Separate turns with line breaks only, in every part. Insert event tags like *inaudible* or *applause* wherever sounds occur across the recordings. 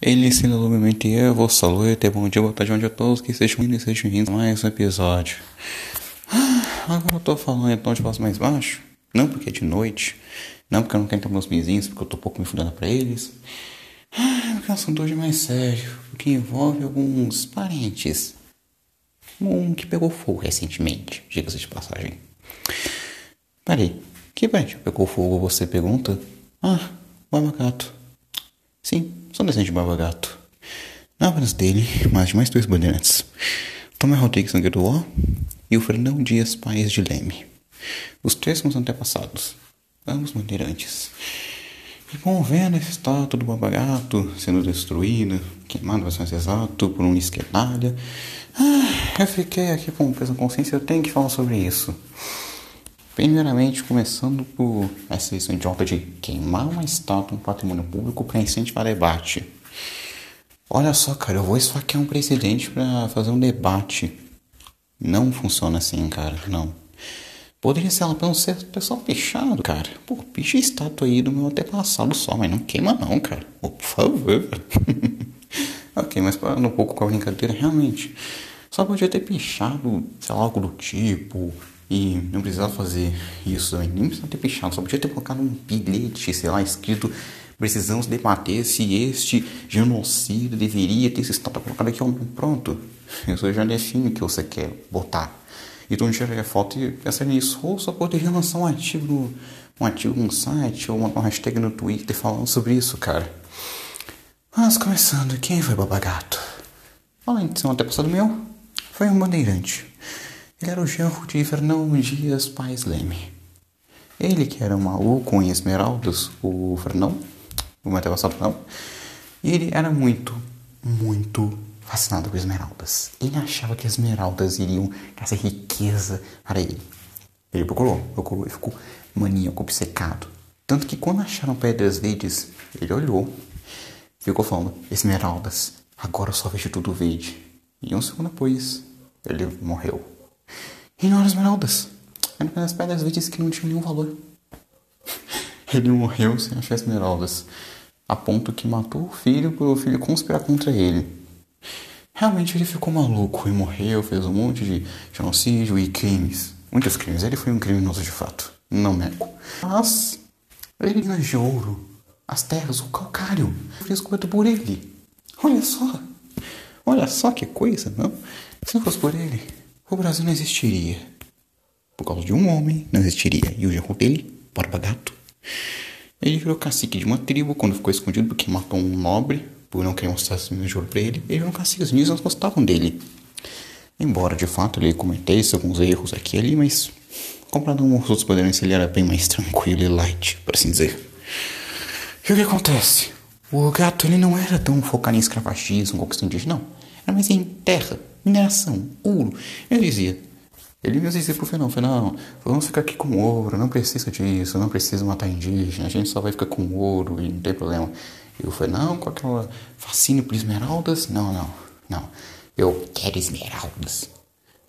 Ele se iluminamente eu, vou salutar, ter bom dia, boa tarde, a todos que estejam indo e estejam rindo mais um episódio. Ah, agora eu tô falando então de voz mais baixo, não porque é de noite, não porque eu não quero ter meus vizinhos, porque eu tô um pouco me fudendo pra eles. Ah, porque é um assunto hoje mais sério, porque envolve alguns parentes. Um que pegou fogo recentemente, diga-se de passagem. Peraí, que parente pegou fogo, você pergunta? Ah, o Gato. Sim, descendente de Barba Gato. Não apenas dele, mas de mais dois bandeirantes. Tomé Rodrigues Nogueira e o Fernão Dias Paes de Leme. Os três são antepassados, ambos bandeirantes. E bom, vendo esse estátua do Barba Gato sendo destruída, queimado, vai ser mais exato, por um esquerdalha. Ah, eu fiquei aqui com peso na consciência, eu tenho que falar sobre isso. Primeiramente, começando por essa idiota de queimar uma estátua no patrimônio público para incentivar debate. Olha só, cara, eu vou esfaquear um presidente para fazer um debate. Não funciona assim, cara, não. Poderia ser apenas ser pessoal fechado, cara. Pô, picha a estátua aí do meu antepassado só, mas não queima não, cara. Por favor. *laughs* ok, mas parando um pouco com a brincadeira, realmente. Só podia ter pichado, sei lá, algo do tipo e não precisava fazer isso nem precisava ter pichado, só podia ter colocado um bilhete, sei lá, escrito precisamos debater se este genocídio deveria ter esse estado colocado aqui, pronto. Isso já define o que você quer botar. Então tira a foto e pensa nisso. Ou só poderia lançar um artigo um artigo no site ou uma, hashtag no Twitter falando sobre isso, cara. Mas começando, quem foi Babagato? Além de ser um antepassado meu, foi um bandeirante. Ele era o genro de Fernão Dias Paes Leme. Ele que era maluco em esmeraldas, o Fernão, o meu antepassado não, ele era muito, muito fascinado por esmeraldas. Ele achava que esmeraldas iriam trazer riqueza para ele. Ele procurou, procurou e ficou maníaco, obcecado. Tanto que quando acharam pedras verdes, ele olhou, ficou falando, esmeraldas, agora eu só vejo tudo verde. E um segundo depois, ele morreu. E não eram esmeraldas. Eram apenas pedras verdes que não tinham nenhum valor. *laughs* Ele morreu sem achar esmeraldas. A ponto que matou o filho por o filho conspirar contra ele. Realmente ele ficou maluco e morreu, fez um monte de genocídio e crimes. Muitos crimes. Ele foi um criminoso de fato. Não nego. Mas ele minas de ouro, as terras, o calcário, foi descoberto por ele. Olha só. Olha só que coisa, não? Se não fosse por ele, o Brasil não existiria. Por causa de um homem, não existiria. E o genro dele, Barba Gato, ele virou cacique de uma tribo quando ficou escondido porque matou um nobre por não querer mostrar de ouro pra ele. Ele virou cacique, os meninos não gostavam dele. Embora de fato ele cometesse alguns erros aqui e ali, mas comparado com os outros poderes, ele era bem mais tranquilo e light, por assim dizer. E o que acontece? O gato ele não era tão focado em escravagismo, conquista indígena, não. Era mais em terra, mineração, ouro. Ele dizia, ele mesmo dizia pro Fernão, Fernão, vamos ficar aqui com ouro, não precisa disso, não precisa matar indígena, a gente só vai ficar com ouro e não tem problema. E o Fernão, com aquela fascínio por esmeraldas, não, não, não, eu quero esmeraldas.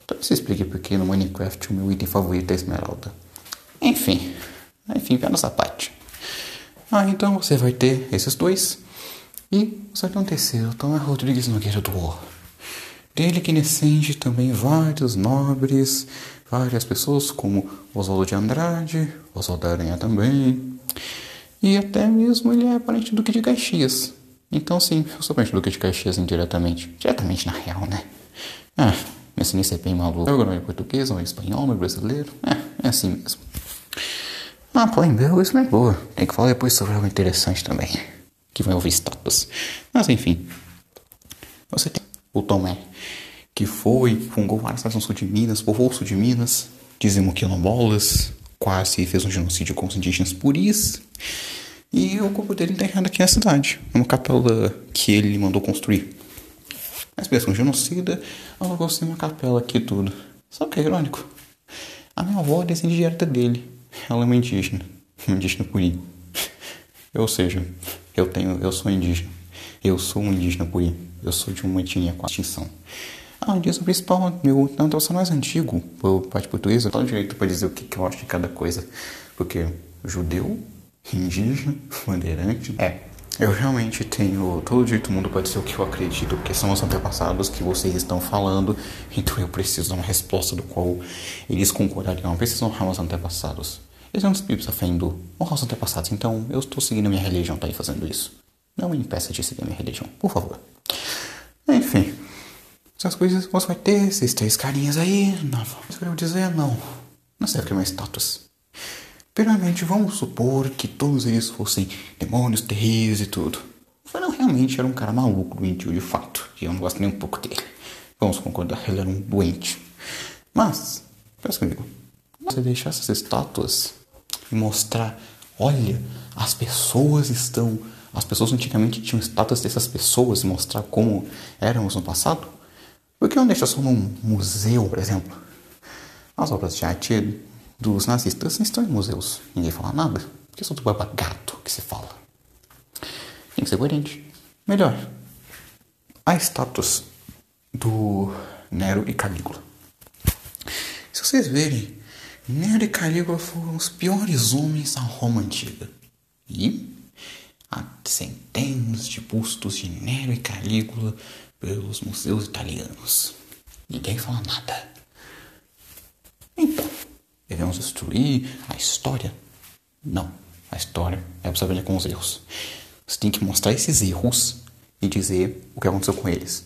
Então você explique porque no Minecraft o meu item favorito é esmeralda. Enfim, enfim, pé nessa parte. Ah, então você vai ter esses dois. E vai ter um terceiro, Tomé Rodrigues Nogueira do War. Dele que descende também vários nobres, várias pessoas como Oswaldo de Andrade, Oswaldo da Aranha também. E até mesmo ele é parente do Duque de Caxias. Então sim, eu sou parente do Duque de Caxias indiretamente. Diretamente na real, né? Ah, meu sinistro é bem maluco. Eu não é português, não é espanhol, não é brasileiro. É, é assim mesmo. Ah, Belo isso não é boa. Tem que falar depois sobre algo interessante também. Que vai ouvir status. Mas enfim. Você tem o Tomé, que foi, fundou várias no sul de Minas, povoou o sul de Minas, dizimou quilombolas, quase fez um genocídio com os indígenas puris. E o corpo dele enterrado aqui na cidade, numa capela que ele mandou construir. Mas pensa, um genocida alugou assim uma capela aqui tudo. Só que é irônico. A minha avó descende direta dele. Ela é uma indígena. Uma indígena puri. Ou seja, eu tenho, eu sou indígena. Eu sou um indígena puri. Eu sou de uma etnia com extinção. Ah, o o principal, meu tanto é o mais antigo, por parte portuguesa, eu tenho direito para dizer o que, que eu acho de cada coisa. Porque judeu, indígena, *laughs* bandeirante, é. Eu realmente tenho todo o direito do mundo para dizer o que eu acredito, porque são os antepassados que vocês estão falando, então eu preciso de uma resposta do qual eles concordariam. Eu preciso honrar os antepassados. Eles a fé hindu, honrar os antepassados, então eu estou seguindo a minha religião, tá aí fazendo isso. Não me impeça de seguir a minha religião, por favor. Enfim, essas coisas você vai ter, esses três carinhas aí, não, isso eu dizer, não. Não serve que é meu status. Primeiramente, vamos supor que todos eles fossem demônios terríveis e tudo. Não, realmente era um cara maluco, doentio de fato. E eu não gosto nem um pouco dele. Vamos concordar, ele era um doente. Mas, pensa comigo. Você deixar essas estátuas e mostrar, olha, as pessoas estão. As pessoas antigamente tinham estátuas dessas pessoas e mostrar como éramos no passado? Por que não deixa só num museu, por exemplo? As obras de arte dos nazistas estão em museus. Ninguém fala nada. Porque só do babagato que se fala. Tem que ser coerente. Melhor, a estátuas do Nero e Calígula. Se vocês verem, Nero e Calígula foram os piores homens da Roma antiga. E há centenas de bustos de Nero e Calígula pelos museus italianos. Ninguém fala nada. Então, devemos destruir a história? Não. A história é para saber com os erros. Você tem que mostrar esses erros e dizer o que aconteceu com eles.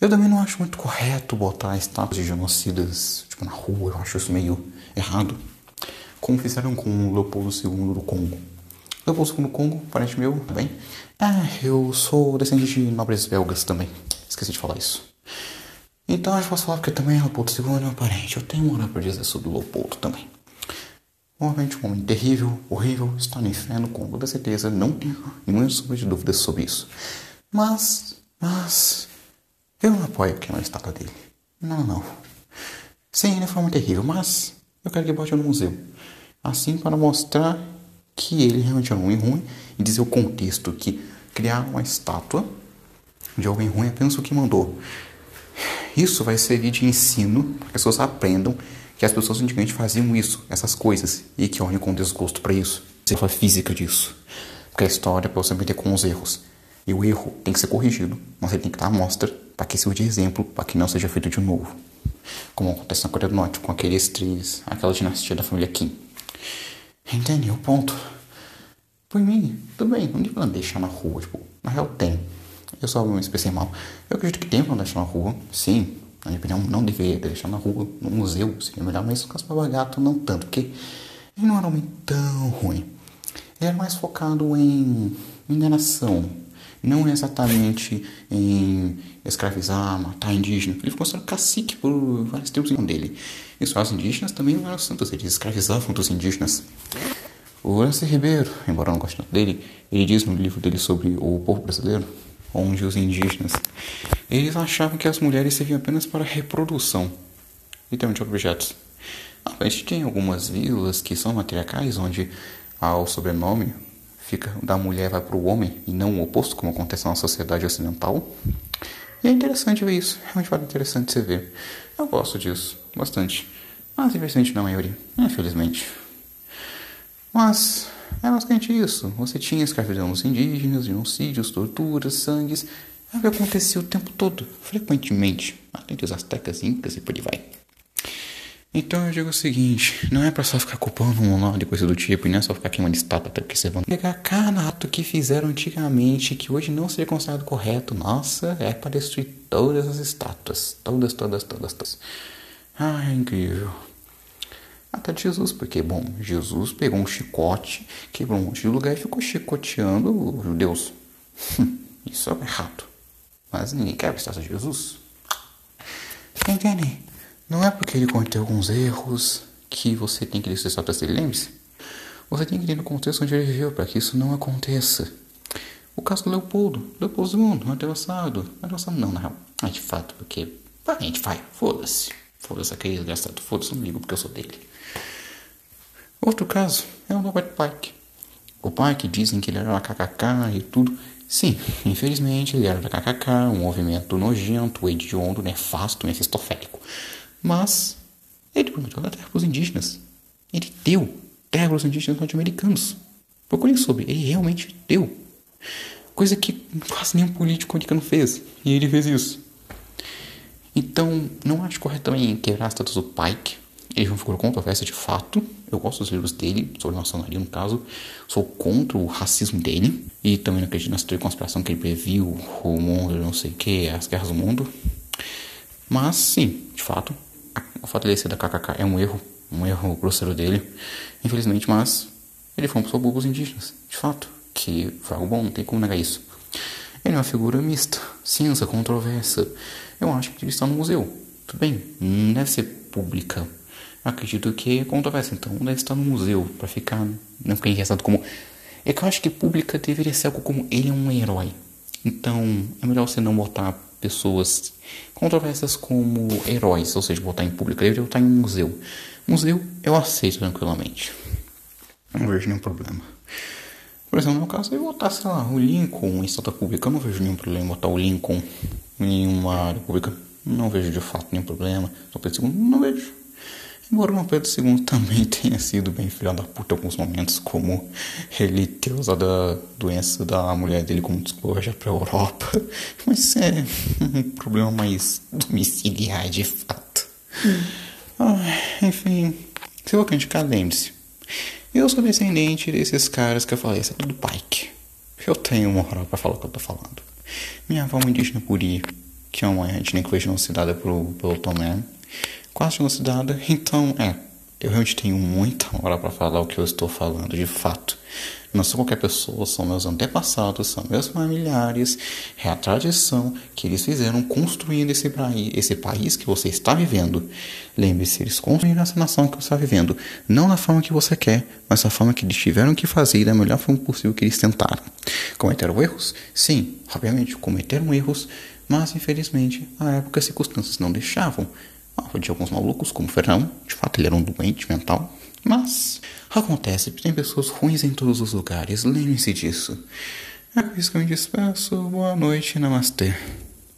Eu também não acho muito correto botar estátuas de genocidas tipo, na rua, eu acho isso meio errado. Como fizeram com o Leopoldo II do Congo. Leopoldo II do Congo, parente meu, bem. Ah, eu sou descendente de nobres belgas também. Esqueci de falar isso. Então eu posso falar porque também Leopoldo II é meu parente. Eu tenho moral para dizer sobre o Leopoldo também. Obviamente um homem terrível, horrível, está no inferno com toda certeza, não tenho nenhuma sombra de dúvidas sobre isso. Mas, mas, eu não apoio que é estátua dele. Não, não. Sim, ele foi muito terrível, mas eu quero que bote no museu. Assim para mostrar que ele realmente é um homem ruim e dizer o contexto que criar uma estátua de alguém ruim é apenas o que mandou. Isso vai servir de ensino para que as pessoas aprendam que as pessoas antigamente faziam isso, essas coisas, e que olhem com desgosto para isso. Você fala física disso. Porque a história é para você aprender com os erros. E o erro tem que ser corrigido, mas ele tem que dar amostra para que sirva de exemplo, para que não seja feito de novo. Como acontece na Coreia do Norte com aqueles três, aquela dinastia da família Kim. Entende o ponto? Por mim, tudo bem, não deveria deixar na rua, tipo, na real tem. Eu só me expressei mal. Eu acredito que tem pra deixar na rua, sim. Na minha opinião, não deveria deixar na rua, no museu, seria melhor, mas o Caspar Gato não tanto, porque ele não era um homem tão ruim. Ele era mais focado em enganação, não exatamente em escravizar, matar indígena. Ele ficou sendo cacique por vários tempos dele. E os indígenas também não eram santos, eles escravizavam os indígenas. O Lance Ribeiro, embora eu não goste dele, ele diz no livro dele sobre o povo brasileiro onde os indígenas eles achavam que as mulheres serviam apenas para reprodução, literalmente objetos. A gente tem algumas vilas que são matriarcais, onde o sobrenome fica da mulher vai para o homem e não o oposto, como acontece na sociedade ocidental. E é interessante ver isso, realmente é interessante você ver. Eu gosto disso, bastante. Mas infelizmente não é maioria, infelizmente. Mas é basicamente isso. Você tinha escravidão dos indígenas, genocídios, torturas, sangues. É o que acontecia o tempo todo, frequentemente, além dos astecas, incas e por aí vai. Então eu digo o seguinte, não é pra só ficar culpando um lado de coisa do tipo, e não é só ficar queimando estátua, porque você vai pegar cada ato que fizeram antigamente, que hoje não seria considerado correto, nossa, é para destruir todas as estátuas, todas, todas, todas, todas. Ah, é incrível. Até Jesus, porque, bom, Jesus pegou um chicote, quebrou um monte de lugar e ficou chicoteando os judeus. *laughs* Isso é errado. Mas ninguém quer a estátua de Jesus. Entende? Não é porque ele cometeu alguns erros que você tem que descer estátuas dele. Lembre-se. Você tem que ir no contexto onde ele viveu para que isso não aconteça. O caso do Leopoldo. Leopoldo II, antepassado. Antepassado não, na real. Ah, de fato, porque... A gente vai, foda-se. Foda-se aquele desgraçado. Foda-se, não ligo porque eu sou dele. Outro caso é o Robert Pike. O Pike dizem que ele era da KKK e tudo. Sim, infelizmente ele era da KKK, um movimento nojento, hediondo, nefasto, mefistofélico. Mas ele prometeu dar terra para os indígenas. Ele deu terra para os indígenas norte-americanos. Procurem sobre, ele realmente deu. Coisa que quase nenhum político americano fez. E ele fez isso. Então, não acho correto também quebrar a status do Pike. Ele é uma figura controversa de fato. Eu gosto dos livros dele, sobre maçonaria no caso. Sou contra o racismo dele. E também não acredito na teoria de conspiração que ele previu, o mundo, não sei o que, as guerras do mundo. Mas, sim, de fato, o fato de ele ser da KKK é um erro. Um erro grosseiro dele. Infelizmente, mas ele foi um pessoa os indígenas. De fato, que foi algo bom, não tem como negar isso. Ele é uma figura mista, cinza, controversa. Eu acho que ele está no museu. Tudo bem, não deve ser pública. acredito que é controversa, então deve estar no museu para ficar não ficar engraçado como é que eu acho que pública deveria ser algo como ele é um herói. Então é melhor você não botar pessoas controversas como heróis, ou seja, botar em público. Deveria botar em um museu. Museu eu aceito tranquilamente. Não vejo nenhum problema. Por exemplo, no meu caso, eu botar, sei lá, o Lincoln em estátua pública. Eu não vejo nenhum problema em botar o Lincoln em uma área pública. Não vejo de fato nenhum problema. Pedro II, não vejo. Embora o Pedro II *laughs* também tenha sido bem filho da puta em alguns momentos, como ele ter usado a doença da mulher dele como desculpa para a Europa. *laughs* Mas é um problema mais domiciliar de fato. Hum. Ah, enfim, se eu vou criticar, lembre-se. Eu sou descendente desses caras que eu falei, isso é tudo Pike. Eu tenho moral para falar o que eu tô falando. Minha avó é uma indígena puri, que é uma etnia que foi genocidada pelo, pelo Tomé. Quase genocidada, então, é. Eu realmente tenho muita moral para falar o que eu estou falando, de fato. Não sou qualquer pessoa, são meus antepassados, são meus familiares, é a tradição que eles fizeram construindo esse, país, esse país que você está vivendo. Lembre-se, eles construíram essa nação que você está vivendo, não da forma que você quer, mas da forma que eles tiveram que fazer e da melhor forma possível que eles tentaram. Cometeram erros? Sim, obviamente, cometeram erros, mas infelizmente a época as circunstâncias não deixavam. De alguns malucos, como Fernão, de fato ele era um doente mental, mas acontece, tem pessoas ruins em todos os lugares, lembre-se disso. É por isso que eu me despeço. Boa noite, namastê.